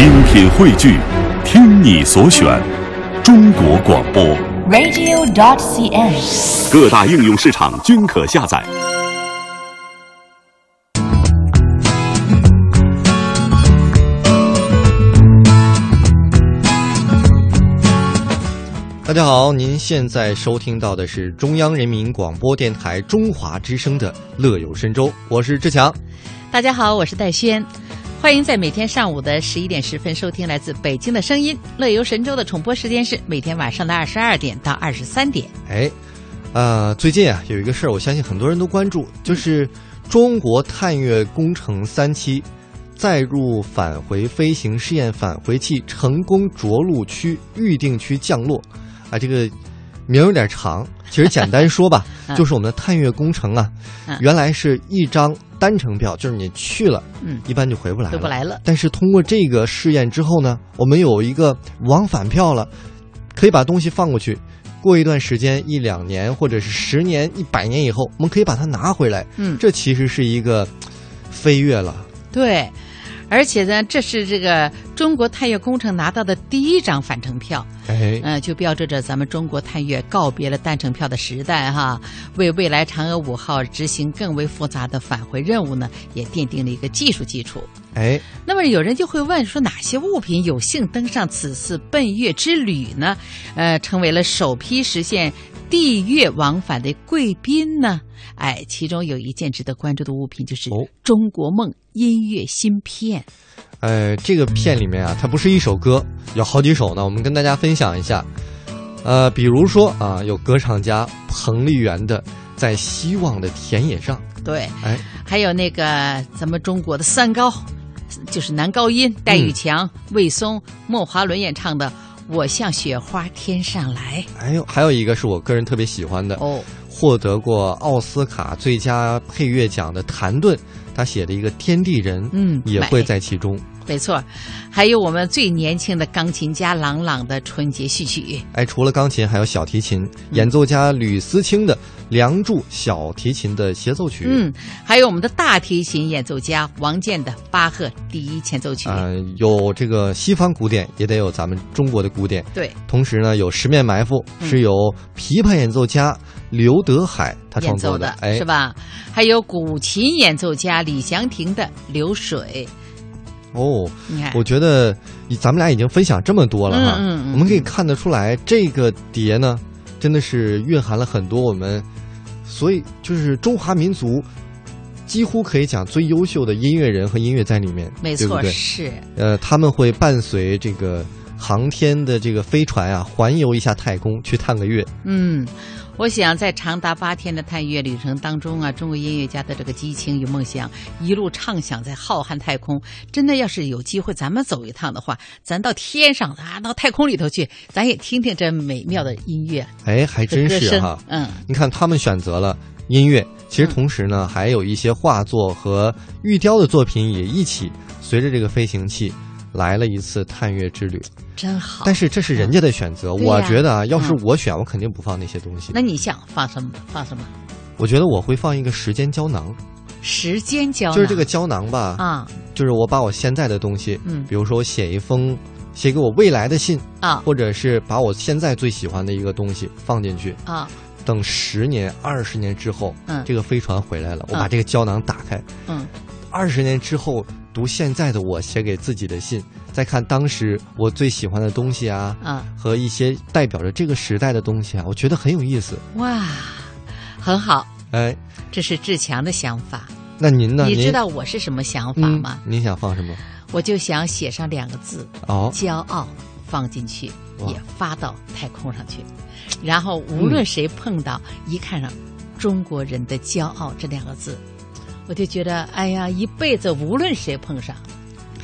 精品汇聚，听你所选，中国广播。radio.dot.cn，。各大应用市场均可下载。大家好，您现在收听到的是中央人民广播电台中华之声的《乐游神州》，我是志强。大家好，我是戴轩，欢迎在每天上午的十一点十分收听来自北京的声音。乐游神州的重播时间是每天晚上的二十二点到二十三点。哎，呃，最近啊有一个事儿，我相信很多人都关注，就是中国探月工程三期载入返回飞行试验返回器成功着陆区预定区降落。啊，这个名有点长，其实简单说吧，嗯就是我们的探月工程啊，嗯原来是一张单程票，就是你去了，嗯一般就回不来了，回不来了但是通过这个试验之后呢，我们有一个往返票了，可以把东西放过去。过一段时间，一两年或者是十年、一百年以后，我们可以把它拿回来。嗯这其实是一个飞跃了。对，而且呢，这是这个中国探月工程拿到的第一张返程票，哎，呃，就标志着咱们中国探月告别了单程票的时代哈，为未来嫦娥五号执行更为复杂的返回任务呢，也奠定了一个技术基础。哎，那么有人就会问说，哪些物品有幸登上此次奔月之旅呢？呃，成为了首批实现地月往返的贵宾呢？哎，其中有一件值得关注的物品就是哦中国梦音乐芯片。呃，这个片里面啊，它不是一首歌，有好几首呢。我们跟大家分享一下。呃，比如说啊，有歌唱家彭丽媛的《在希望的田野上》，对，哎，还有那个咱们中国的三高，就是男高音戴玉强、魏松、莫华伦演唱的《我像雪花天上来哎呦还有一个是我个人特别喜欢的》。哦，获得过奥斯卡最佳配乐奖的谭盾，他写的一个《天地人》，嗯也会在其中。没错，还有我们最年轻的钢琴家郎朗的春节序曲。哎，除了钢琴，还有小提琴，演奏家吕思清的《梁祝》小提琴的协奏曲。嗯，还有我们的大提琴演奏家王健的巴赫第一前奏曲。呃，有这个西方古典，也得有咱们中国的古典。对，同时呢，有《十面埋伏》嗯是由琵琶演奏家刘德海他创演奏的，哎，是？吧？还有古琴演奏家李祥霆的《流水》。哦，你看，我觉得咱们俩已经分享这么多了哈，嗯嗯嗯我们可以看得出来，这个碟呢，真的是蕴含了很多我们，所以就是中华民族几乎可以讲最优秀的音乐人和音乐在里面，没错，对不对？是呃，他们会伴随这个航天的这个飞船啊，环游一下太空，去探个月。嗯。我想在长达八天的探月旅程当中啊，中国音乐家的这个激情与梦想一路畅想在浩瀚太空。真的要是有机会咱们走一趟的话，咱到天上啊，到太空里头去，咱也听听这美妙的音乐。哎，还真是哈。嗯，你看，他们选择了音乐，其实同时呢，还有一些画作和玉雕的作品也一起随着这个飞行器来了一次探月之旅。真好。但是这是人家的选择，我觉得啊，要是嗯我选，我肯定不放那些东西。那你想放什么？放什么？我觉得我会放一个时间胶囊，时间胶囊。就是这个胶囊吧，啊。就是我把我现在的东西，嗯。比如说我写一封写给我未来的信，啊。或者是把我现在最喜欢的一个东西放进去，啊。等十年、二十年之后，嗯。这个飞船回来了，我嗯把这个胶囊打开，嗯。二十年之后读现在的我写给自己的信，再看当时我最喜欢的东西啊，啊和一些代表着这个时代的东西啊，我觉得很有意思。哇，很好，哎，这是志强的想法。那您呢？你知道我是什么想法嗯吗？您想放什么？我就想写上两个字哦“骄傲”，放进去，也发到太空上去。然后无论谁碰到，一看上“中国人的骄傲”这两个字，我就觉得，哎呀，一辈子无论谁碰上，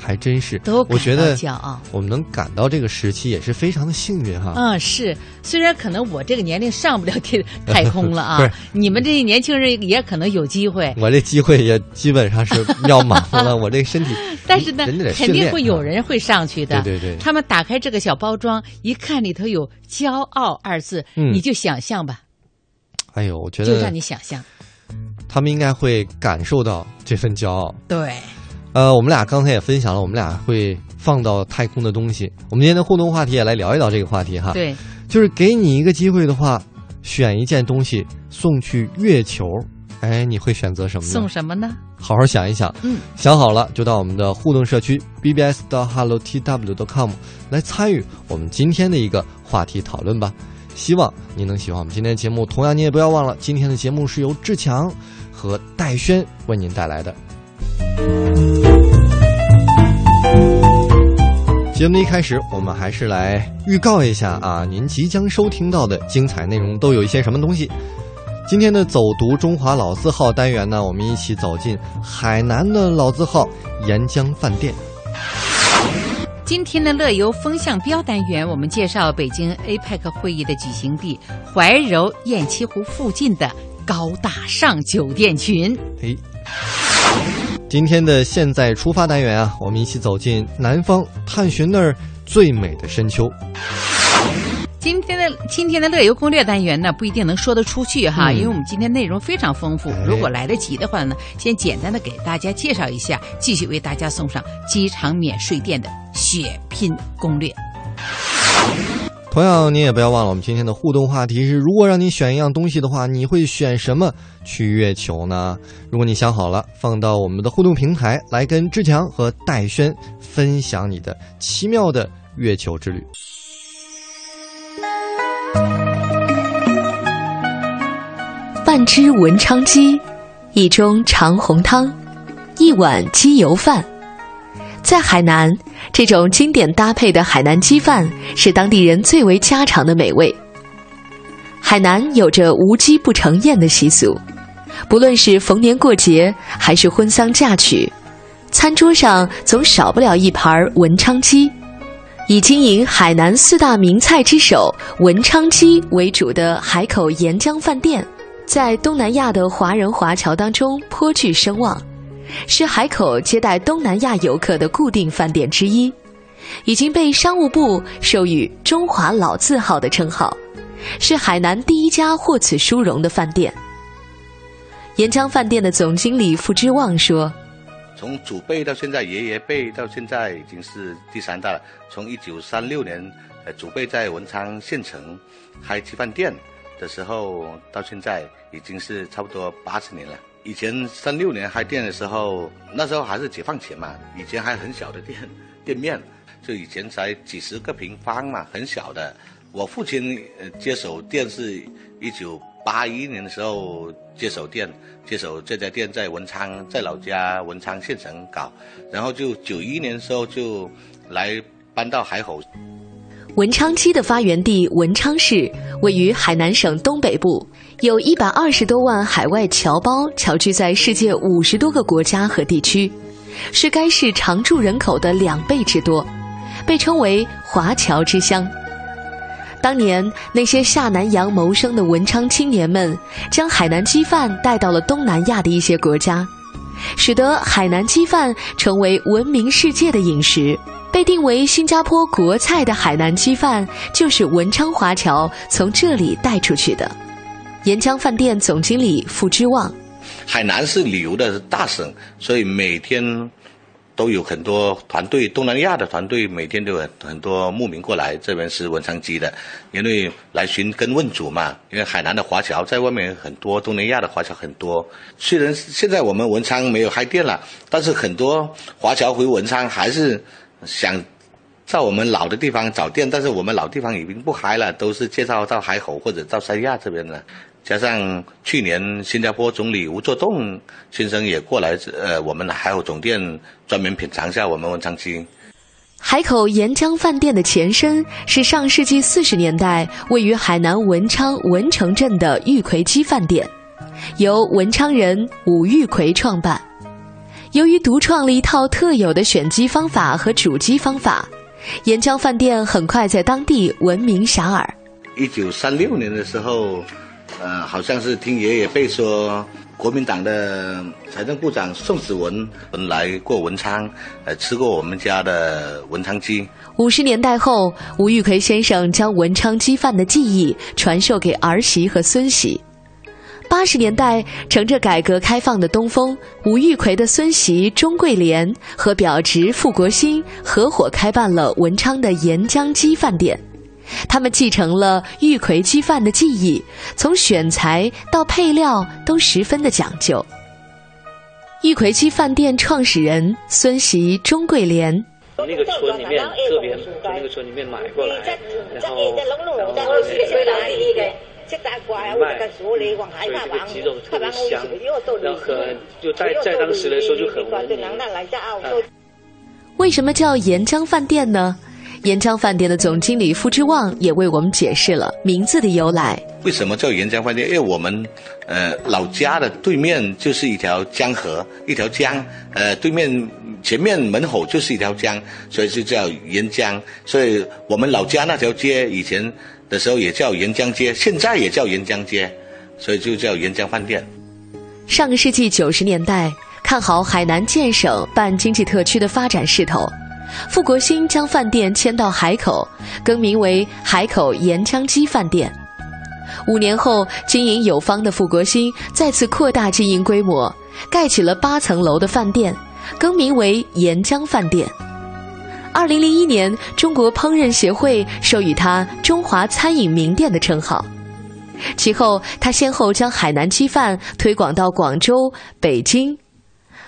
还真是，都我觉得骄傲。我们能赶到这个时期也是非常的幸运哈。嗯，是，虽然可能我这个年龄上不了天 太空了啊你们这些年轻人也可能有机会，我这机会也基本上是要满了，我这个身体，但是呢肯定会有啊人会上去的。对对对他们打开这个小包装，一看里头有“骄傲”二字，嗯你就想象吧，哎呦，我觉得就让你想象。他们应该会感受到这份骄傲。对，呃，我们俩刚才也分享了，我们俩会放到太空的东西。我们今天的互动话题也来聊一聊这个话题哈。对，就是给你一个机会的话，选一件东西送去月球，哎，你会选择什么呢？送什么呢？好好想一想。嗯，想好了就到我们的互动社区 bbs 到 hellotw.com 来参与我们今天的一个话题讨论吧。希望你能喜欢我们今天的节目。同样，你也不要忘了，今天的节目是由志强和戴轩为您带来的。节目一开始，我们还是来预告一下啊，您即将收听到的精彩内容都有一些什么东西。今天的走读中华老字号单元呢，我们一起走进海南的老字号沿江饭店。今天的乐游风向标单元，我们介绍北京 APEC 会议的举行地怀柔雁栖湖附近的高大上酒店群。哎，今天的现在出发单元啊，我们一起走进南方，探寻那儿最美的深秋。今天的今天的乐游攻略单元呢，不一定能说得出去哈，嗯因为我们今天内容非常丰富哎。如果来得及的话呢，先简单的给大家介绍一下，继续为大家送上机场免税店的血拼攻略。同样，您也不要忘了，我们今天的互动话题是：如果让你选一样东西的话，你会选什么去月球呢？如果你想好了，放到我们的互动平台来跟志强和戴轩分享你的奇妙的月球之旅。半只文昌鸡，一盅长红汤，一碗鸡油饭。在海南，这种经典搭配的海南鸡饭是当地人最为家常的美味。海南有着无鸡不成宴的习俗，不论是逢年过节还是婚丧嫁娶，餐桌上总少不了一盘文昌鸡。以经营海南四大名菜之首文昌鸡为主的海口沿江饭店，在东南亚的华人华侨当中颇具声望，是海口接待东南亚游客的固定饭店之一，已经被商务部授予“中华老字号”的称号，是海南第一家获此殊荣的饭店。沿江饭店的总经理付之旺说。从祖辈到现在，爷爷辈到现在已经是第三代了。从一九三六年，呃，祖辈在文昌县城开鸡饭店的时候，到现在已经是差不多八十年了。以前三六年开店的时候，那时候还是解放前嘛，以前还很小的店店面，就以前才几十个平方嘛，很小的。我父亲接手店是一九八一年的时候接手店，接手这家店在文昌，在老家文昌县城搞，然后就九一年的时候就来搬到海口。文昌鸡的发源地文昌市位于海南省东北部，有一百二十多万海外侨胞侨居在世界五十多个国家和地区，是该市常住人口的两倍之多，被称为华侨之乡。当年那些下南洋谋生的文昌青年们，将海南鸡饭带到了东南亚的一些国家，使得海南鸡饭成为闻名世界的饮食。被定为新加坡国菜的海南鸡饭，就是文昌华侨从这里带出去的。沿江饭店总经理付之旺，海南是旅游的大省，所以每天都有很多团队，东南亚的团队每天都有很多牧民过来，这边是文昌鸡的，因为来寻根问祖嘛。因为海南的华侨在外面很多，东南亚的华侨很多。虽然现在我们文昌没有开店了，但是很多华侨回文昌还是想在我们老的地方找店，但是我们老地方已经不开了，都是介绍到海口或者到三亚这边了。加上去年新加坡总理吴作栋先生也过来，呃，我们海口总店专门品尝一下我们文昌鸡。海口沿江饭店的前身是上世纪四十年代位于海南文昌文城镇的玉葵鸡饭店，由文昌人武玉葵创办。由于独创了一套特有的选鸡方法和煮鸡方法，沿江饭店很快在当地闻名遐迩。一九三六年的时候，呃，好像是听爷爷辈说，国民党的财政部长宋子文来过文昌，呃，吃过我们家的文昌鸡。五十年代后，吴玉奎先生将文昌鸡饭的技艺传授给儿媳和孙媳。八十年代，乘着改革开放的东风，吴玉奎的孙媳钟桂莲和表侄傅国兴合伙开办了文昌的沿江鸡饭店。他们继承了玉葵鸡饭的技艺，从选材到配料都十分的讲究。玉葵鸡饭店创始人孙媳钟桂莲，从那个村里面特别从那个村里面买过来，然后然后卖，所以这个鸡肉特别香，然后很就在在当时来说就很闻名。为什么叫沿江饭店呢？沿江饭店的总经理付之旺也为我们解释了名字的由来。为什么叫沿江饭店？因为我们呃老家的对面就是一条江河，一条江，呃对面前面门口就是一条江，所以就叫沿江。所以我们老家那条街以前的时候也叫沿江街，现在也叫沿江街，所以就叫沿江饭店。上个世纪九十年代，看好海南建省办经济特区的发展势头。傅国兴将饭店迁到海口，更名为海口沿江鸡饭店。五年后，经营有方的傅国兴再次扩大经营规模，盖起了八层楼的饭店，更名为沿江饭店。二零零一年，中国烹饪协会授予他“中华餐饮名店”的称号。其后，他先后将海南鸡饭推广到广州、北京，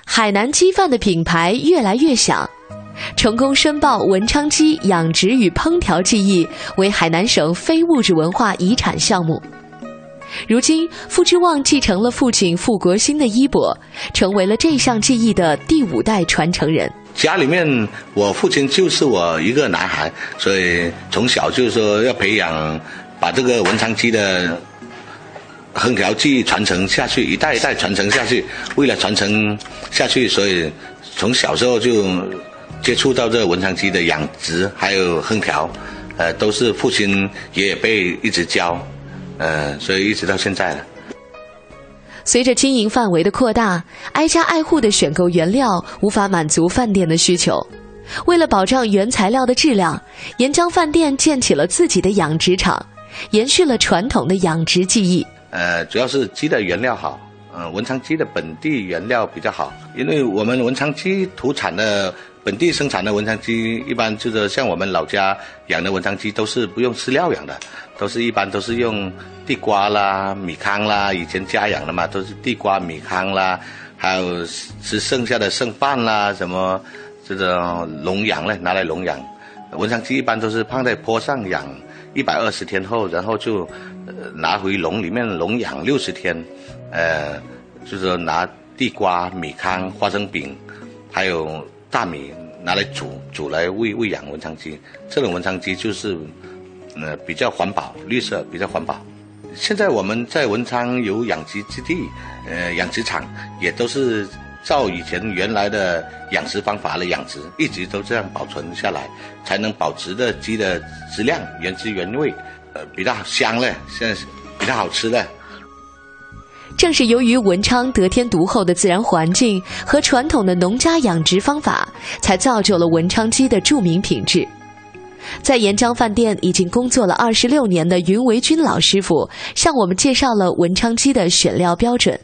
海南鸡饭的品牌越来越响。成功申报文昌鸡养殖与烹调技艺为海南省非物质文化遗产项目。如今，傅之旺继承了父亲傅国兴的衣钵，成为了这项技艺的第五代传承人。家里面，我父亲就是我一个男孩，所以从小就是说要培养，把这个文昌鸡的烹调技艺传承下去，一代一代传承下去。为了传承下去，所以从小时候就。接触到这文昌鸡的养殖还有烹调，呃，都是父亲爷爷辈一直教，呃，所以一直到现在了。随着经营范围的扩大，挨家挨户的选购原料无法满足饭店的需求。为了保障原材料的质量，沿江饭店建起了自己的养殖场，延续了传统的养殖技艺。呃，主要是鸡的原料好，呃，文昌鸡的本地原料比较好，因为我们文昌鸡土产的。本地生产的文昌鸡，一般就是像我们老家养的文昌鸡，都是不用饲料养的，都是一般都是用地瓜啦、米糠啦，以前家养的嘛，都是地瓜、米糠啦，还有吃剩下的剩饭啦，什么这种笼养嘞，拿来笼养。文昌鸡一般都是放在坡上养一百二十天后，然后就拿回笼里面笼养六十天，呃，就是拿地瓜、米糠、花生饼，还有。大米拿来煮，煮来喂喂养文昌鸡，这种文昌鸡就是，呃，比较环保，绿色比较环保。现在我们在文昌有养鸡基地，呃，养殖场也都是照以前原来的养殖方法来养殖，一直都这样保存下来，才能保持的鸡的质量原汁原味，呃，比较香嘞，现在比较好吃的。正是由于文昌得天独厚的自然环境和传统的农家养殖方法，才造就了文昌鸡的著名品质。在沿江饭店已经工作了二十六年的云维军老师傅，向我们介绍了文昌鸡的选料标准。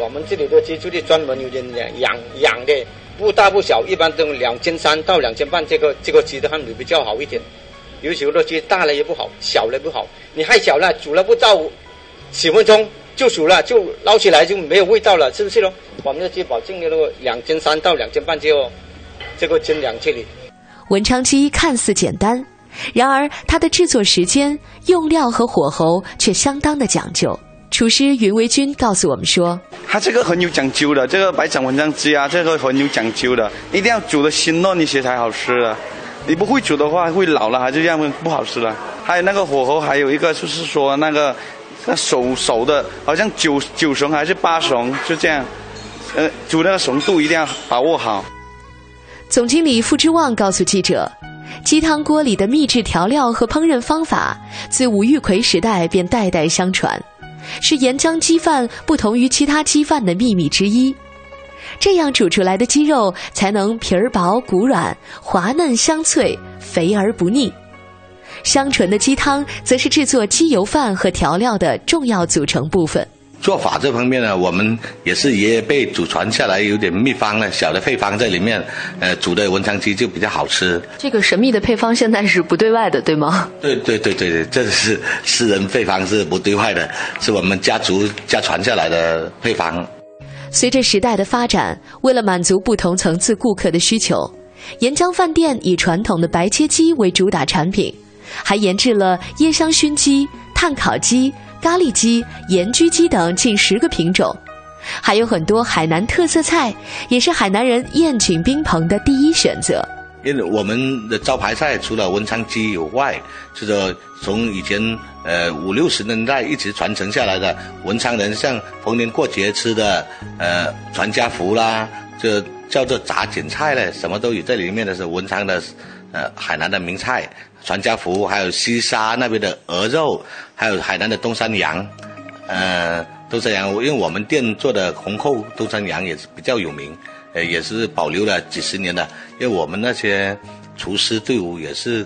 我们这里的鸡就是专门有人养养养的，不大不小，一般都两千三到两千半，这个这个鸡的汉米比较好一点。有许多鸡大了也不好，小了不好，你太小了，煮了不到十分钟。就熟了，就捞起来就没有味道了，是不是咯？我们的鸡保证那个两斤三到两斤半就这个斤两这里。文昌鸡看似简单，然而它的制作时间、用料和火候却相当的讲究。厨师云维军告诉我们说：“它这个很有讲究的，这个白斩文昌鸡啊，这个很有讲究的，一定要煮的鲜嫩一些才好吃的。你不会煮的话，会老了还是这样不好吃了。还有那个火候，还有一个就是说那个。”那熟熟的，好像九九成还是八成，就这样。呃，煮那个熟度一定要把握好。总经理付之旺告诉记者，鸡汤锅里的秘制调料和烹饪方法，自吴玉奎时代便代代相传，是沿江鸡饭不同于其他鸡饭的秘密之一。这样煮出来的鸡肉才能皮儿薄骨软、滑嫩香脆、肥而不腻。香醇的鸡汤则是制作鸡油饭和调料的重要组成部分。做法这方面呢，我们也是爷爷辈祖传下来有点秘方呢，小的配方在里面，呃，煮的文昌鸡就比较好吃。这个神秘的配方现在是不对外的，对吗？对对对对对，这是私人配方，是不对外的，是我们家族家传下来的配方。随着时代的发展，为了满足不同层次顾客的需求，沿江饭店以传统的白切鸡为主打产品，还研制了椰香熏鸡、炭烤鸡。咖喱鸡、盐焗鸡等近十个品种，还有很多海南特色菜，也是海南人宴请宾朋的第一选择。因为我们的招牌菜除了文昌鸡以外，就是从以前呃五六十年代一直传承下来的文昌人像逢年过节吃的呃传家福啦，就叫做杂锦菜嘞，什么都有在里面的是文昌的呃海南的名菜。全家福，还有西沙那边的鹅肉，还有海南的东山羊，呃，东山羊，因为我们店做的红扣东山羊也是比较有名，呃，也是保留了几十年的。因为我们那些厨师队伍也是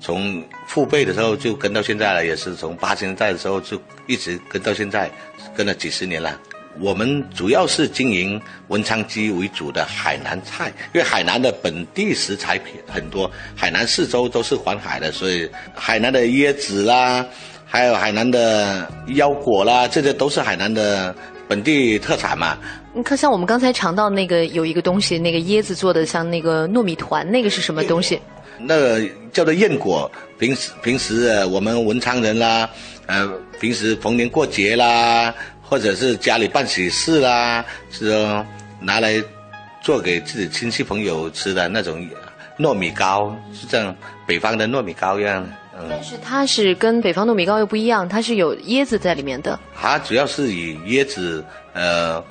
从父辈的时候就跟到现在了，也是从八十年代的时候就一直跟到现在，跟了几十年了。我们主要是经营文昌鸡为主的海南菜，因为海南的本地食材品很多，海南四周都是环海的，所以海南的椰子啦，还有海南的腰果啦，这些都是海南的本地特产嘛。你看，像我们刚才尝到那个有一个东西，那个椰子做的像那个糯米团，那个是什么东西？那个叫做燕果，平时平时我们文昌人啦，呃，平时逢年过节啦。或者是家里办喜事啦，是说拿来做给自己亲戚朋友吃的那种糯米糕，是这样北方的糯米糕一样。嗯，但是它是跟北方糯米糕又不一样，它是有椰子在里面的。它主要是以椰子、呃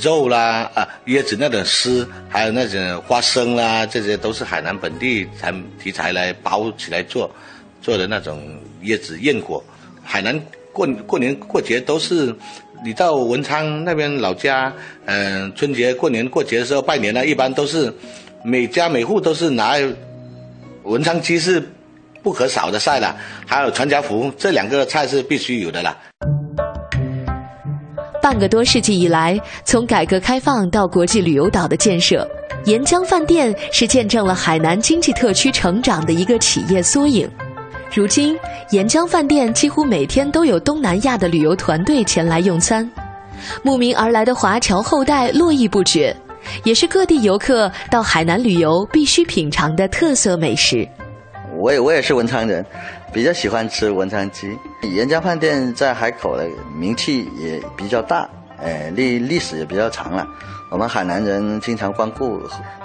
肉啦啊椰子那种丝，还有那种花生啦，这些都是海南本地产题材来包起来做做的那种椰子燕果，海南。过过年过节都是，你到文昌那边老家，嗯，春节过年过节的时候拜年呢，一般都是每家每户都是拿文昌鸡是不可少的菜了，还有传家福这两个菜是必须有的啦。半个多世纪以来，从改革开放到国际旅游岛的建设，沿江饭店是见证了海南经济特区成长的一个企业缩影。如今，沿江饭店几乎每天都有东南亚的旅游团队前来用餐，慕名而来的华侨后代络绎不绝，也是各地游客到海南旅游必须品尝的特色美食。我也我也是文昌人，比较喜欢吃文昌鸡。沿江饭店在海口的名气也比较大，哎，历历史也比较长了。我们海南人经常光顾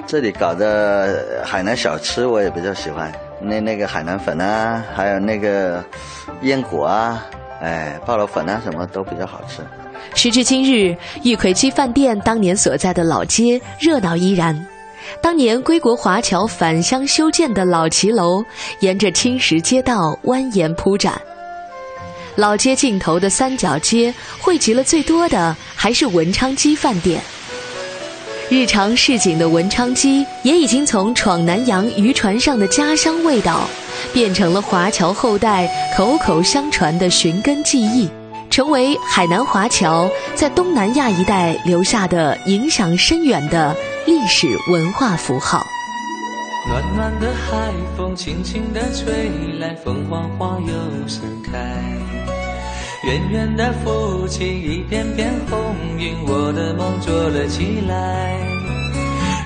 这里搞的海南小吃，我也比较喜欢。那那个海南粉啊，还有那个燕果啊，哎，爆螺粉啊，什么都比较好吃。时至今日，玉葵鸡饭店当年所在的老街热闹依然。当年归国华侨返乡修建的老骑楼，沿着青石街道蜿蜒铺展。老街尽头的三角街，汇集了最多的还是文昌鸡饭店。日常市井的文昌鸡，也已经从闯南洋渔船上的家乡味道，变成了华侨后代口口相传的寻根记忆，成为海南华侨在东南亚一带留下的影响深远的历史文化符号。暖暖的海风轻轻地吹来，凤凰花又盛开。远远的浮起一片片红云，我的梦做了起来。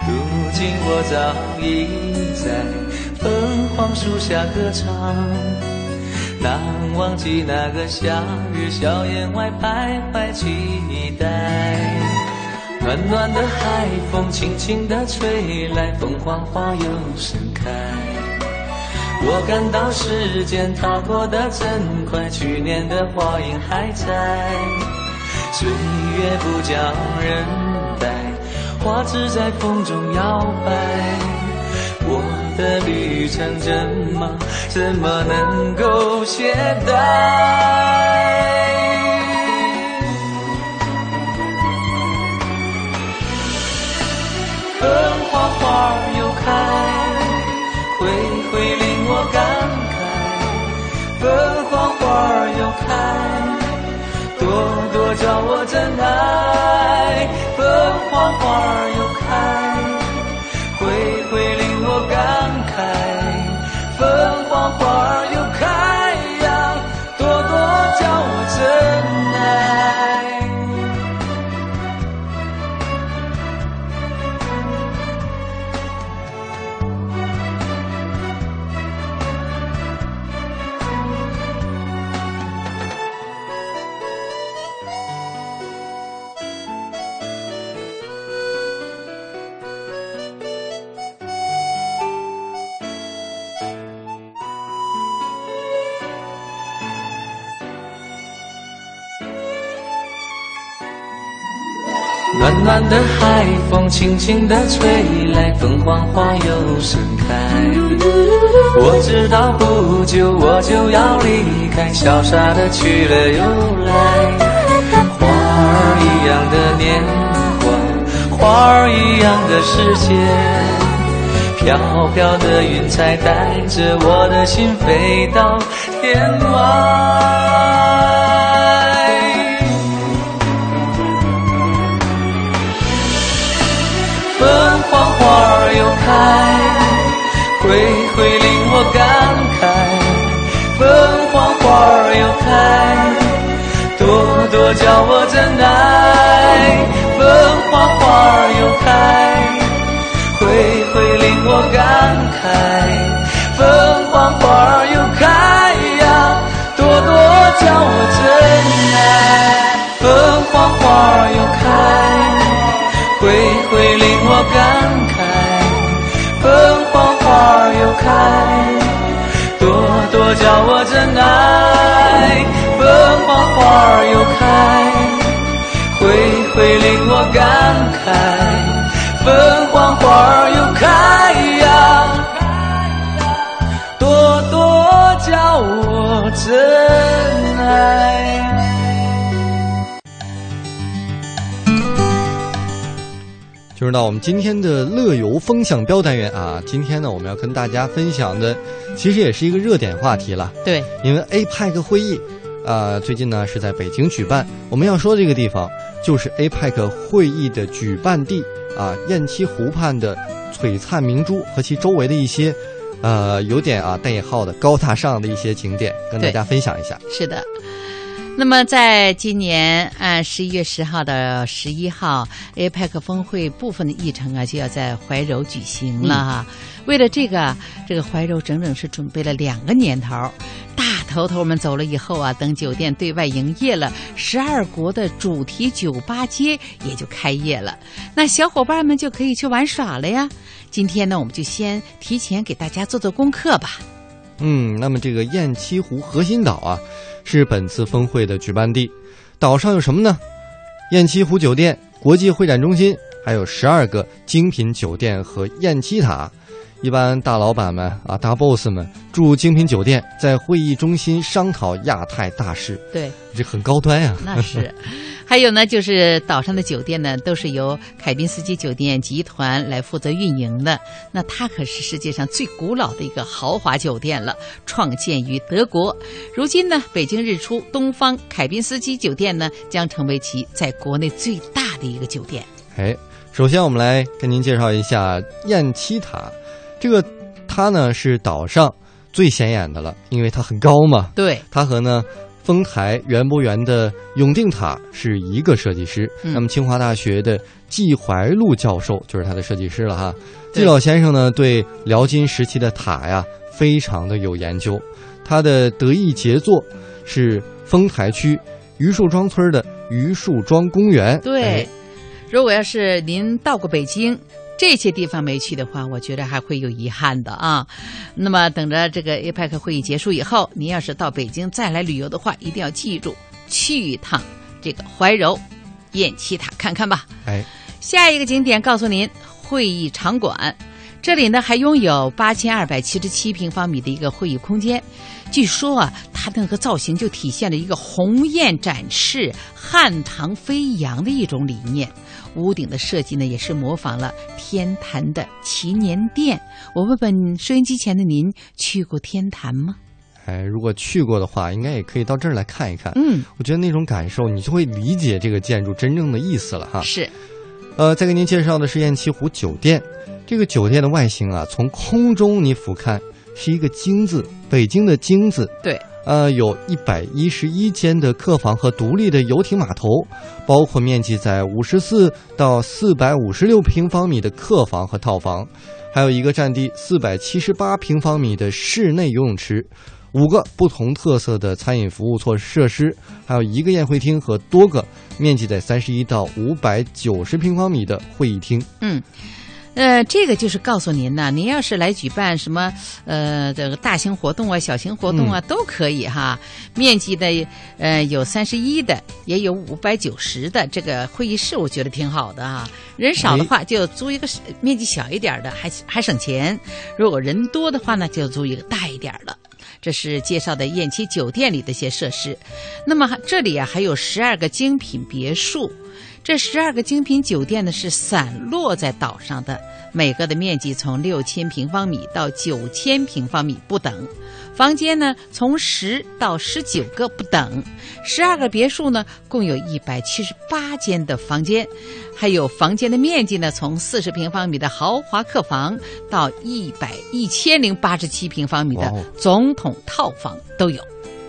如今我早已在凤凰树下歌唱，难忘记那个夏日校园外徘徊期待。暖暖的海风轻轻地吹来，凤凰花又盛开。我感到时间它过得真快，去年的花影还在，岁月不叫人待，花枝在风中摇摆，我的旅程怎么怎么能够懈怠？芬花花又开，会会令。我感凤凰花儿又开，朵朵叫我真爱。凤凰花儿又开，暖暖的海风轻轻地吹来，凤凰花又盛开。我知道不久我就要离开，潇洒的去了又来。花儿一样的年华，花儿一样的世界，飘飘的云彩带着我的心飞到天外。会会令我感慨。凤凰花儿又开，朵朵叫我真爱。凤凰花儿又开，会会令我感慨。凤凰花儿又开呀，朵朵叫我真爱。凤凰花儿又开。会会令我感慨，叫我真爱。凤凰花儿又开，会会令我感慨，凤凰花儿又开入到我们今天的乐游风向标单元啊，今天呢，我们要跟大家分享的，其实也是一个热点话题了。对，因为 APEC 会议，啊，最近呢是在北京举办。我们要说这个地方就是 APEC 会议的举办地啊，雁栖湖畔的璀璨明珠和其周围的一些，呃，有点啊带引号的高大上的一些景点，跟大家分享一下。是的。那么，在今年啊十一月十号到十一号，APEC 峰会部分的议程啊，就要在怀柔举行了哈。为了这个，这个怀柔整整是准备了两个年头。大头头们走了以后啊，等酒店对外营业了，十二国的主题酒吧街也就开业了。那小伙伴们就可以去玩耍了呀。今天呢，我们就先提前给大家做做功课吧。嗯，那么这个雁栖湖核心岛啊。是本次峰会的举办地，岛上有什么呢？雁栖湖酒店、国际会展中心，还有十二个精品酒店和雁栖塔。一般大老板们啊，大 boss 们住精品酒店，在会议中心商讨亚太大事。对，这很高端呀。那是。还有呢，就是岛上的酒店呢，都是由凯宾斯基酒店集团来负责运营的。那它可是世界上最古老的一个豪华酒店了，创建于德国。如今呢，北京日出东方凯宾斯基酒店呢，将成为其在国内最大的一个酒店。哎，首先我们来跟您介绍一下雁栖塔，这个它呢是岛上最显眼的了，因为它很高嘛。对，它和呢。丰台园博园的永定塔是一个设计师，嗯那么清华大学的季怀禄教授就是他的设计师了哈。季老先生呢，对辽金时期的塔呀非常的有研究，他的得意杰作是丰台区榆树庄村的榆树庄公园。对，如果要是您到过北京。这些地方没去的话，我觉得还会有遗憾的啊。那么等着这个 APEC 会议结束以后，您要是到北京再来旅游的话，一定要记住去一趟这个怀柔雁栖塔看看吧。哎，下一个景点告诉您，会议场馆，这里呢还拥有八千二百七十七平方米的一个会议空间。据说啊，它那个造型就体现了一个鸿雁展翅、汉唐飞扬的一种理念。屋顶的设计呢，也是模仿了天坛的祈年殿。我问问收音机前的您，去过天坛吗？哎，如果去过的话，应该也可以到这儿来看一看。嗯，我觉得那种感受，你就会理解这个建筑真正的意思了哈。是，呃，再给您介绍的是雁栖湖酒店。这个酒店的外形啊，从空中你俯瞰是一个“京”字，北京的“京”字。对。呃，有一百一十一间的客房和独立的游艇码头，包括面积在五十四到四百五十六平方米的客房和套房，还有一个占地四百七十八平方米的室内游泳池，五个不同特色的餐饮服务措设施，还有一个宴会厅和多个面积在三十一到五百九十平方米的会议厅。嗯。呃，这个就是告诉您呢，您要是来举办什么呃这个大型活动啊、小型活动啊，都可以哈。面积的呃有三十一的，也有五百九十的这个会议室，我觉得挺好的哈。人少的话就租一个面积小一点的，还还省钱；如果人多的话呢，就租一个大一点的。这是介绍的燕栖酒店里的一些设施。那么这里啊还有十二个精品别墅。这十二个精品酒店呢是散落在岛上的，每个的面积从六千平方米到九千平方米不等，房间呢从十到十九个不等，十二个别墅呢共有一百七十八间的房间，还有房间的面积呢从四十平方米的豪华客房到一百一千零八十七平方米的总统套房都有。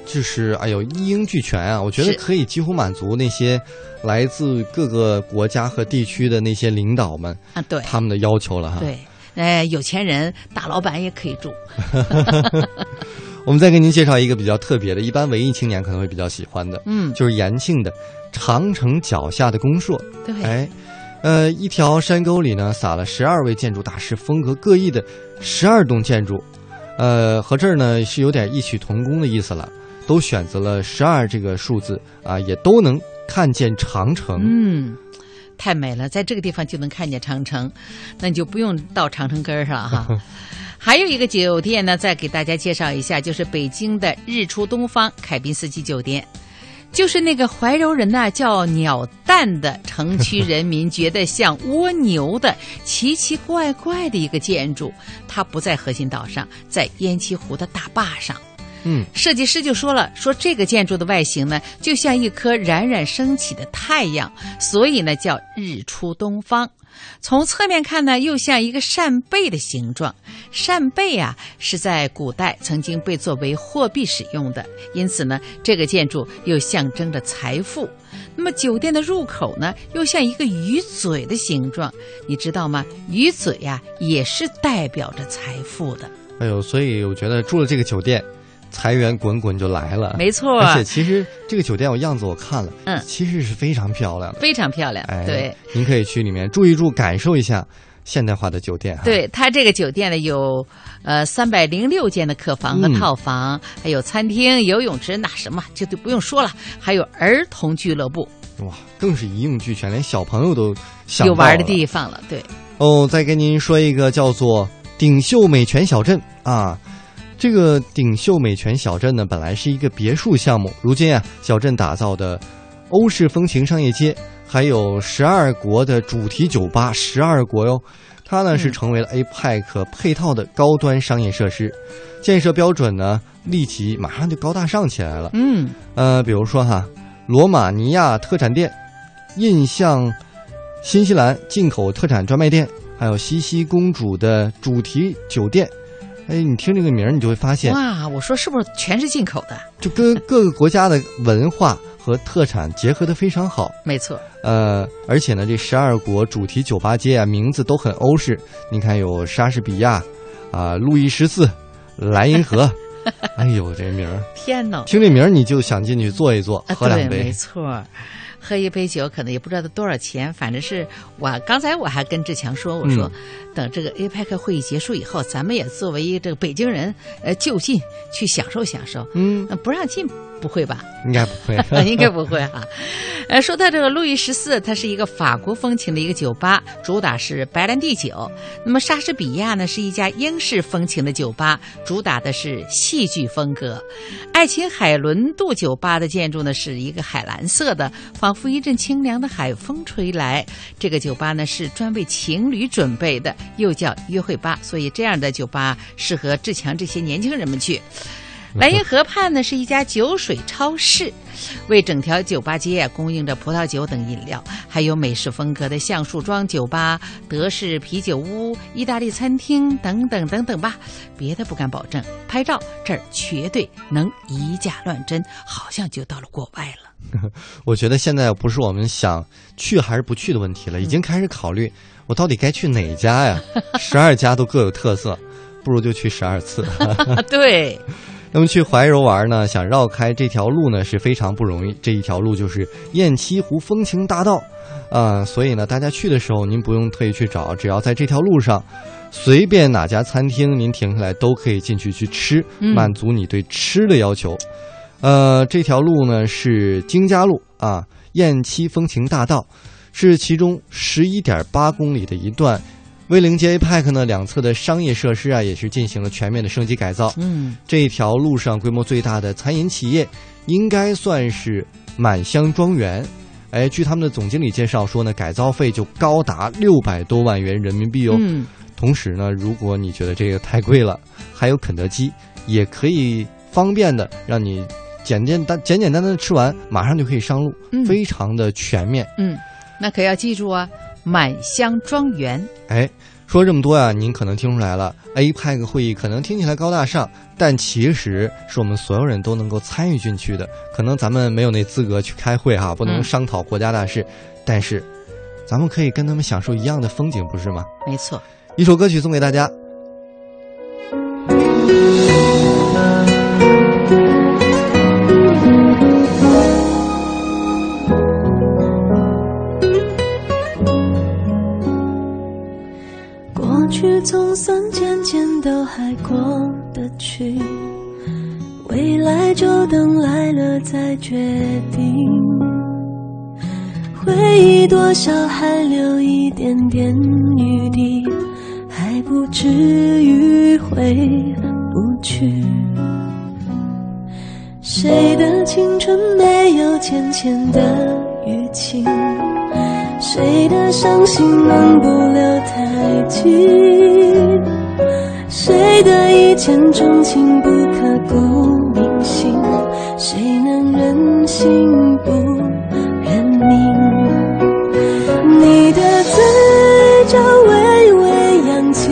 就是哎呦一应俱全啊！我觉得可以几乎满足那些来自各个国家和地区的那些领导们啊，对他们的要求了哈。对，哎，有钱人、大老板也可以住。我们再给您介绍一个比较特别的，一般文艺青年可能会比较喜欢的，嗯，就是延庆的长城脚下的公社。对，哎，呃，一条山沟里呢，撒了十二位建筑大师风格各异的十二栋建筑，呃，和这儿呢是有点异曲同工的意思了。都选择了十二这个数字啊，也都能看见长城。嗯，太美了，在这个地方就能看见长城，那你就不用到长城根儿上哈。还有一个酒店呢，再给大家介绍一下，就是北京的日出东方凯宾斯基酒店，就是那个怀柔人呐叫鸟蛋的城区人民觉得像蜗牛的奇奇怪怪的一个建筑，它不在核心岛上，在烟栖湖的大坝上。嗯，设计师就说了，说这个建筑的外形呢，就像一颗冉冉升起的太阳，所以呢叫日出东方。从侧面看呢，又像一个扇贝的形状。扇贝啊，是在古代曾经被作为货币使用的，因此呢，这个建筑又象征着财富。那么酒店的入口呢，又像一个鱼嘴的形状，你知道吗？鱼嘴呀，也是代表着财富的。哎呦，所以我觉得住了这个酒店。财源滚滚就来了，没错。而且其实这个酒店我样子我看了，嗯，其实是非常漂亮的，非常漂亮。对，您可以去里面住一住，感受一下现代化的酒店。对，它这个酒店呢有呃三百零六间的客房和套房，还有餐厅、游泳池，那什么就都不用说了，还有儿童俱乐部。哇，更是一应俱全，连小朋友都有玩的地方了。对。哦，再跟您说一个叫做顶秀美泉小镇啊。这个鼎秀美泉小镇呢，本来是一个别墅项目，如今啊，小镇打造的欧式风情商业街，还有十二国的主题酒吧，十二国哟，它呢是成为了 APEC 配套的高端商业设施，建设标准呢立即马上就高大上起来了。嗯，呃，比如说哈，罗马尼亚特产店，印象新西兰进口特产专卖店，还有西西公主的主题酒店。哎，你听这个名儿，你就会发现哇！我说是不是全是进口的？就跟 各个国家的文化和特产结合的非常好。没错。呃，而且呢，这十二国主题酒吧街啊，名字都很欧式。你看，有莎士比亚，啊，路易十四，莱茵河。哎呦，这名儿！天哪！听这名儿你就想进去坐一坐，喝两杯。没错。喝一杯酒可能也不知道多少钱，反正是我刚才我还跟志强说，我说等这个 APEC 会议结束以后，咱们也作为这个北京人，呃，就近去享受享受。嗯，不让进不会吧？应该不会，应该不会哈。呃，说到这个路易十四，它是一个法国风情的一个酒吧，主打是白兰地酒。那么莎士比亚呢，是一家英式风情的酒吧，主打的是戏剧风格。爱琴海伦渡酒吧的建筑呢，是一个海蓝色的。仿佛一阵清凉的海风吹来，这个酒吧呢是专为情侣准备的，又叫约会吧，所以这样的酒吧适合志强这些年轻人们去。莱茵河畔呢是一家酒水超市，为整条酒吧街供应着葡萄酒等饮料，还有美式风格的橡树庄酒吧、德式啤酒屋、意大利餐厅等等等等吧。别的不敢保证，拍照这儿绝对能以假乱真，好像就到了国外了。我觉得现在不是我们想去还是不去的问题了，已经开始考虑我到底该去哪家呀？十二家都各有特色。不如就去十二次。对，那么去怀柔玩呢，想绕开这条路呢是非常不容易。这一条路就是雁栖湖风情大道，啊，所以呢，大家去的时候您不用特意去找，只要在这条路上，随便哪家餐厅您停下来都可以进去去吃，满足你对吃的要求。呃，这条路呢是京嘉路啊，雁栖风情大道，是其中十一点八公里的一段。威灵街 APEC 呢，两侧的商业设施啊，也是进行了全面的升级改造。嗯，这一条路上规模最大的餐饮企业，应该算是满香庄园。哎，据他们的总经理介绍说呢，改造费就高达六百多万元人民币哦。嗯，同时呢，如果你觉得这个太贵了，还有肯德基，也可以方便的让你简简单简简单单的吃完，马上就可以上路，非常的全面。嗯，那可要记住啊。满香庄园，哎，说这么多啊，您可能听出来了，APEC 会议可能听起来高大上，但其实是我们所有人都能够参与进去的。可能咱们没有那资格去开会哈，不能商讨国家大事，但是，咱们可以跟他们享受一样的风景，不是吗？没错，一首歌曲送给大家。总算渐渐都还过得去，未来就等来了再决定。回忆多少还留一点点余地，还不至于回不去。谁的青春没有浅浅的淤青？谁的伤心能不留太久？谁的一见钟情不刻骨铭心？谁能忍心不认命？你的嘴角微微扬起，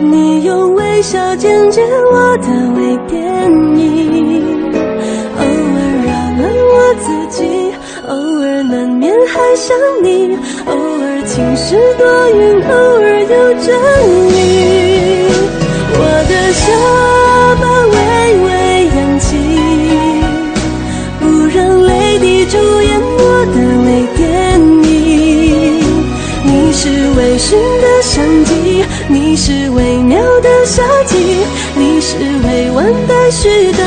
你用微笑剪接我的想你，偶尔晴时多云，偶尔有阵雨。我的下巴微微扬起，不让泪滴主演我的微电影。你是微醺的相机，你是微妙的夏季，你是未完待续的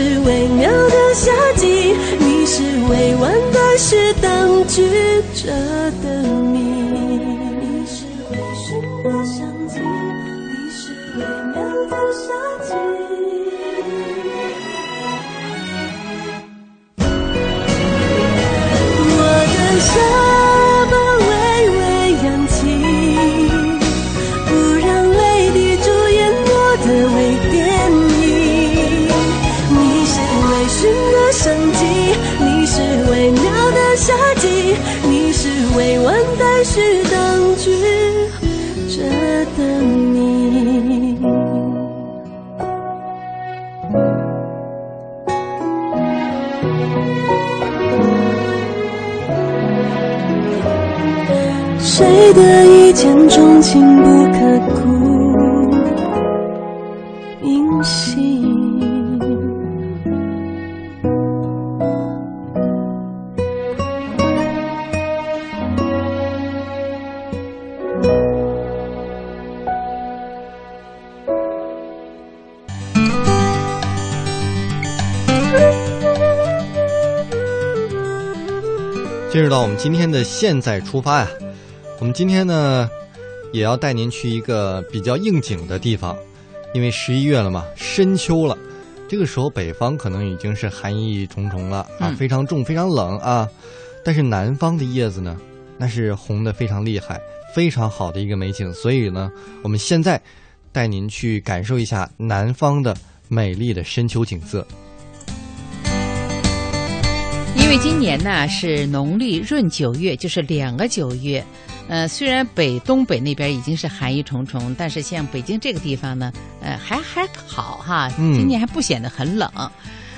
是微妙。谁的一见钟情不刻骨铭心？进入到我们今天的现在出发呀，我们今天呢，也要带您去一个比较应景的地方，因为十一月了嘛，深秋了，这个时候北方可能已经是寒意重重了啊，嗯非常重，非常冷啊，但是南方的叶子呢，那是红的非常厉害，非常好的一个美景，所以呢，我们现在带您去感受一下南方的美丽的深秋景色。因为今年呢是农历闰九月，就是两个九月。呃，虽然北东北那边已经是寒意重重，但是像北京这个地方呢，呃，还还好哈，嗯今年还不显得很冷。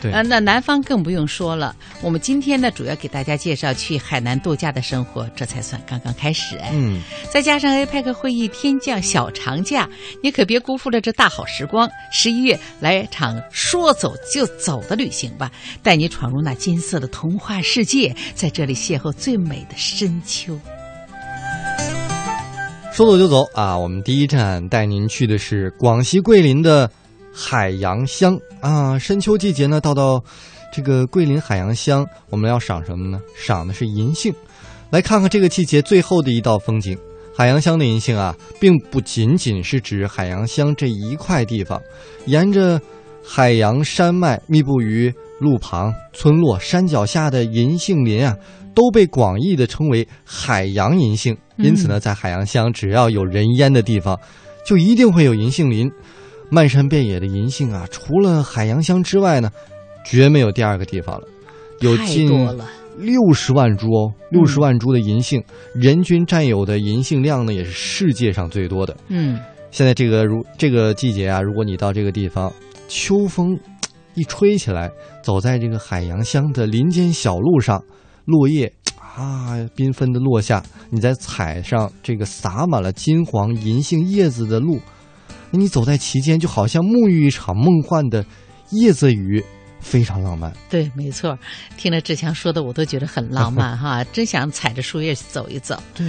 对呃，那南方更不用说了。我们今天呢，主要给大家介绍去海南度假的生活，这才算刚刚开始哎。嗯，再加上 APEC 会议天降小长假，你可别辜负了这大好时光。十一月来场说走就走的旅行吧，带你闯入那金色的童话世界，在这里邂逅最美的深秋。说走就走啊！我们第一站带您去的是广西桂林的海洋乡啊。深秋季节呢，到到这个桂林海洋乡，我们要赏什么呢？赏的是银杏。来看看这个季节最后的一道风景。海洋乡的银杏啊，并不仅仅是指海洋乡这一块地方，沿着海洋山脉密布于路旁、村落、山脚下的银杏林啊，都被广义的称为海洋银杏。因此呢，在海洋乡，只要有人烟的地方，就一定会有银杏林。漫山遍野的银杏啊，除了海洋乡之外呢，绝没有第二个地方了。有近六十万株哦，六十万株的银杏，人均占有的银杏量呢，也是世界上最多的。嗯，现在这个如这个季节啊，如果你到这个地方，秋风一吹起来，走在这个海洋乡的林间小路上，落叶啊缤纷的落下，你在踩上这个洒满了金黄银杏叶子的路，你走在其间，就好像沐浴一场梦幻的叶子雨，非常浪漫。对，没错。听了志强说的，我都觉得很浪漫哈，真想踩着树叶去走一走。对，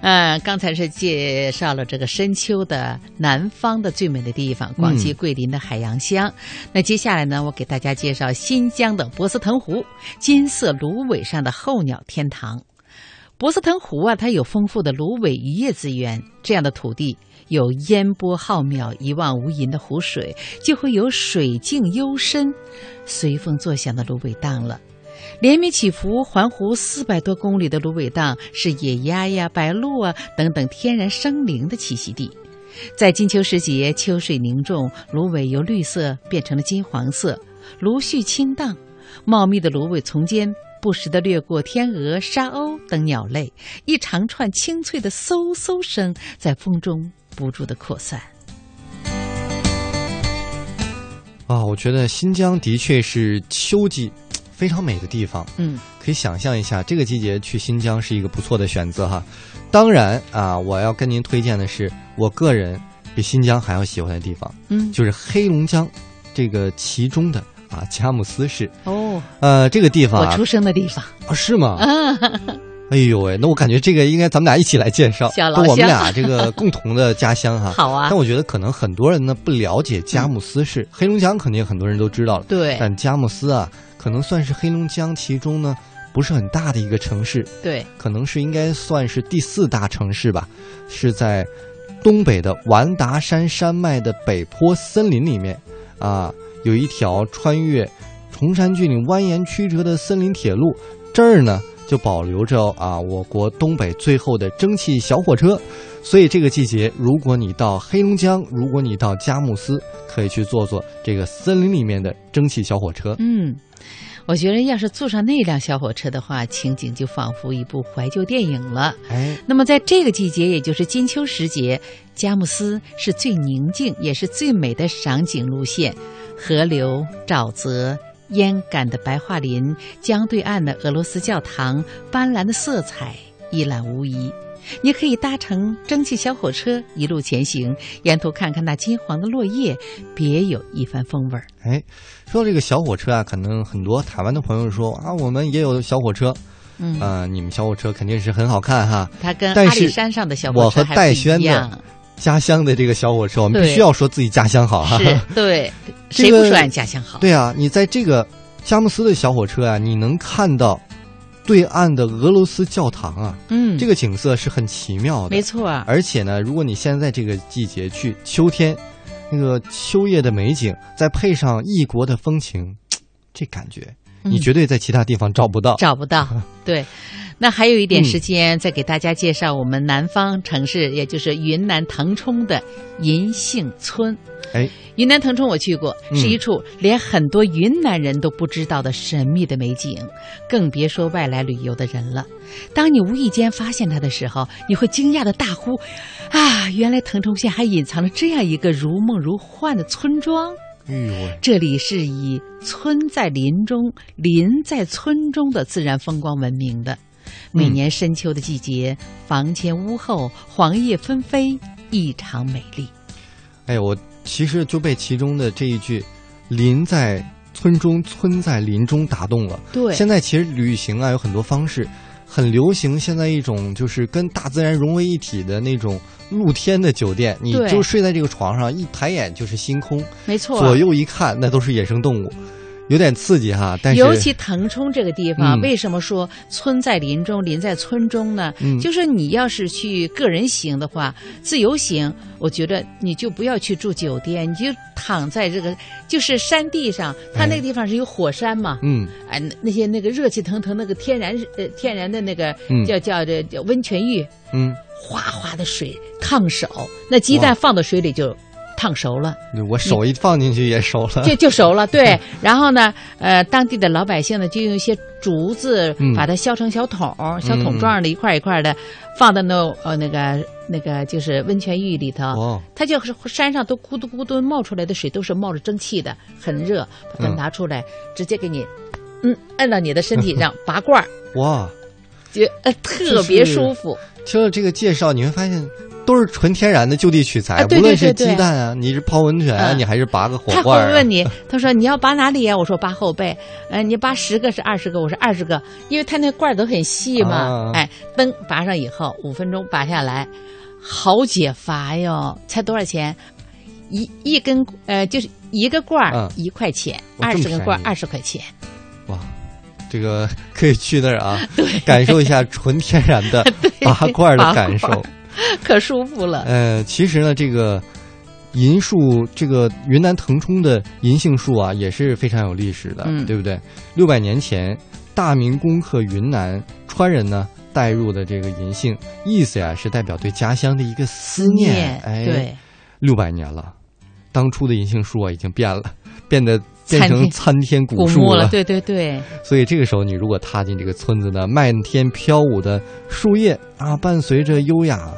嗯，刚才是介绍了这个深秋的南方的最美的地方——广西桂林的海洋乡。那接下来呢，我给大家介绍新疆的博斯腾湖，金色芦苇上的候鸟天堂。博斯腾湖啊，它有丰富的芦苇渔业资源，这样的土地有烟波浩渺、一望无垠的湖水，就会有水静幽深、随风作响的芦苇荡了。连绵起伏、环湖四百多公里的芦苇荡是野鸭呀、白鹭啊等等天然生灵的栖息地。在金秋时节，秋水凝重，芦苇由绿色变成了金黄色，芦絮轻荡，茂密的芦苇丛间不时地掠过天鹅、沙鸥等鸟类，一长串清脆的嗖嗖声在风中不住的扩散。啊，我觉得新疆的确是秋季非常美的地方。嗯，可以想象一下，这个季节去新疆是一个不错的选择哈。当然啊，我要跟您推荐的是我个人比新疆还要喜欢的地方，嗯就是黑龙江这个其中的啊佳木斯市。哦，呃，这个地方啊我出，生的地方。啊是吗？啊，哎呦喂，那我感觉这个应该咱们俩一起来介绍，小老乡都我们俩这个 共同的家乡哈。好啊但我觉得可能很多人呢不了解佳木斯市，黑龙江肯定很多人都知道了。对但佳木斯啊，可能算是黑龙江其中呢不是很大的一个城市，对，可能是应该算是第四大城市吧，是在东北的完达山山脉的北坡森林里面啊，有一条穿越崇山峻岭蜿蜒曲折的森林铁路。这儿呢，就保留着啊我国东北最后的蒸汽小火车。所以这个季节，如果你到黑龙江，如果你到佳木斯，可以去坐坐这个森林里面的蒸汽小火车。嗯，我觉得要是坐上那辆小火车的话，情景就仿佛一部怀旧电影了。哎，那么在这个季节，也就是金秋时节，佳木斯是最宁静也是最美的赏景路线，河流、沼泽。烟感的白桦林，江对岸的俄罗斯教堂，斑斓的色彩一览无遗。你可以搭乘蒸汽小火车一路前行，沿途看看那金黄的落叶，别有一番风味儿。哎，说这个小火车啊，可能很多台湾的朋友说啊，我们也有小火车，嗯啊、你们小火车肯定是很好看哈。它跟阿里山上的小火车还不戴轩一样的。家乡的这个小火车，我们必须要说自己家乡好哈。是对，谁不说俺家乡好？对啊，你在这个佳木斯的小火车啊，你能看到对岸的俄罗斯教堂啊，嗯，这个景色是很奇妙的。没错啊而且呢，如果你现在这个季节去，秋天，那个秋夜的美景，再配上异国的风情，这感觉你嗯绝对在其他地方找不到。找不到。对，那还有一点嗯时间，再给大家介绍我们南方城市，也就是云南腾冲的银杏村。哎，云南腾冲我去过，嗯是一处连很多云南人都不知道的神秘的美景，更别说外来旅游的人了。当你无意间发现它的时候，你会惊讶的大呼：“啊，原来腾冲县还隐藏了这样一个如梦如幻的村庄！”哎呦喂，这里是以村在林中、林在村中的自然风光闻名的。每年深秋的季节，房前屋后黄叶纷飞，异常美丽。哎，我其实就被其中的这一句“林在村中，村在林中”打动了。对。现在其实旅行啊有很多方式，很流行现在一种就是跟大自然融为一体的那种露天的酒店，你就睡在这个床上，一抬眼就是星空，没错。左右一看那都是野生动物，有点刺激哈。但是尤其腾冲这个地方，嗯。为什么说村在林中，林在村中呢？嗯。就是你要是去个人行的话，自由行，我觉得你就不要去住酒店，你就躺在这个就是山地上，它那个地方是有火山嘛，嗯。哎，那那些那个热气腾腾那个天然呃天然的那个嗯。叫叫这叫温泉浴，嗯，哗哗的水烫手，那鸡蛋放到水里就烫熟了。我手一放进去也熟了，就就熟了，对。然后呢，呃，当地的老百姓呢，就用一些竹子嗯把它削成小桶儿、小桶状的，一块一块儿的，放到那呃那个那个就是温泉浴里头。哦它就是山上都咕嘟咕嘟冒出来的水，都是冒着蒸汽的，很热，把它嗯拿出来，直接给你，嗯，按到你的身体上拔罐儿，哇，就呃特别舒服。听了这个介绍，你会发现都是纯天然的，就地取材。无论是鸡蛋啊，你是泡温泉啊，嗯你还是拔个火他罐、啊，会问你，他说你要拔哪里呀、我说拔后背。呃，你拔十个是二十个，我说二十个，因为他那罐儿都很细嘛。啊哎，噔，拔上以后五分钟拔下来，好解乏哟！才多少钱？一一根呃，就是一个罐儿、嗯一块钱，二十个罐便宜二十块钱。哇，这个可以去那儿啊，感受一下纯天然的 拔罐儿的感受 可舒服了。呃，其实呢，这个银树，这个云南腾冲的银杏树啊，也是非常有历史的，嗯对不对？六百年前，大明攻克云南，川人呢带入的这个银杏，意思呀是代表对家乡的一个思念。念哎，对，六百年了，当初的银杏树啊已经变了，变得变成参天古树了，对对对，所以这个时候，你如果踏进这个村子呢，漫天飘舞的树叶啊，伴随着优雅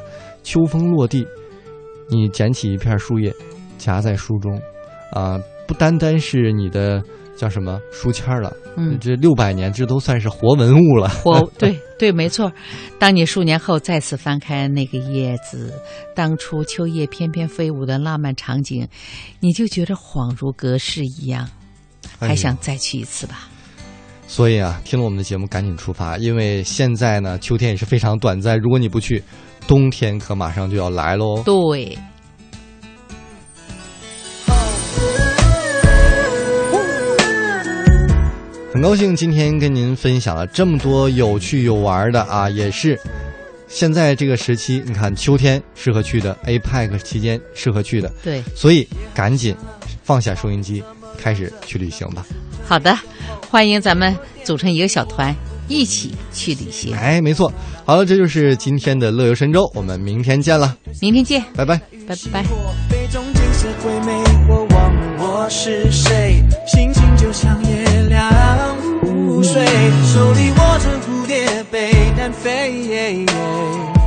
秋风落地，你捡起一片树叶，夹在书中，啊，不单单是你的叫什么书签了，嗯这六百年这都算是活文物了。活对对，没错。当你数年后再次翻开那个叶子，当初秋叶翩翩飞舞的浪漫场景，你就觉得恍如隔世一样，还想再去一次吧？所以啊，听了我们的节目，赶紧出发，因为现在呢，秋天也是非常短暂，如果你不去，冬天可马上就要来喽。对，很高兴今天跟您分享了这么多有趣有玩的啊，也是现在这个时期，你看秋天适合去的，APEC 期间适合去的，对，所以赶紧放下收音机，开始去旅行吧。好的欢迎咱们组成一个小团一起去旅行。哎没错好了这就是今天的乐游神州我们明天见了。明天见。拜拜。拜拜。我是谁心情就像手里握着蝴蝶杯飞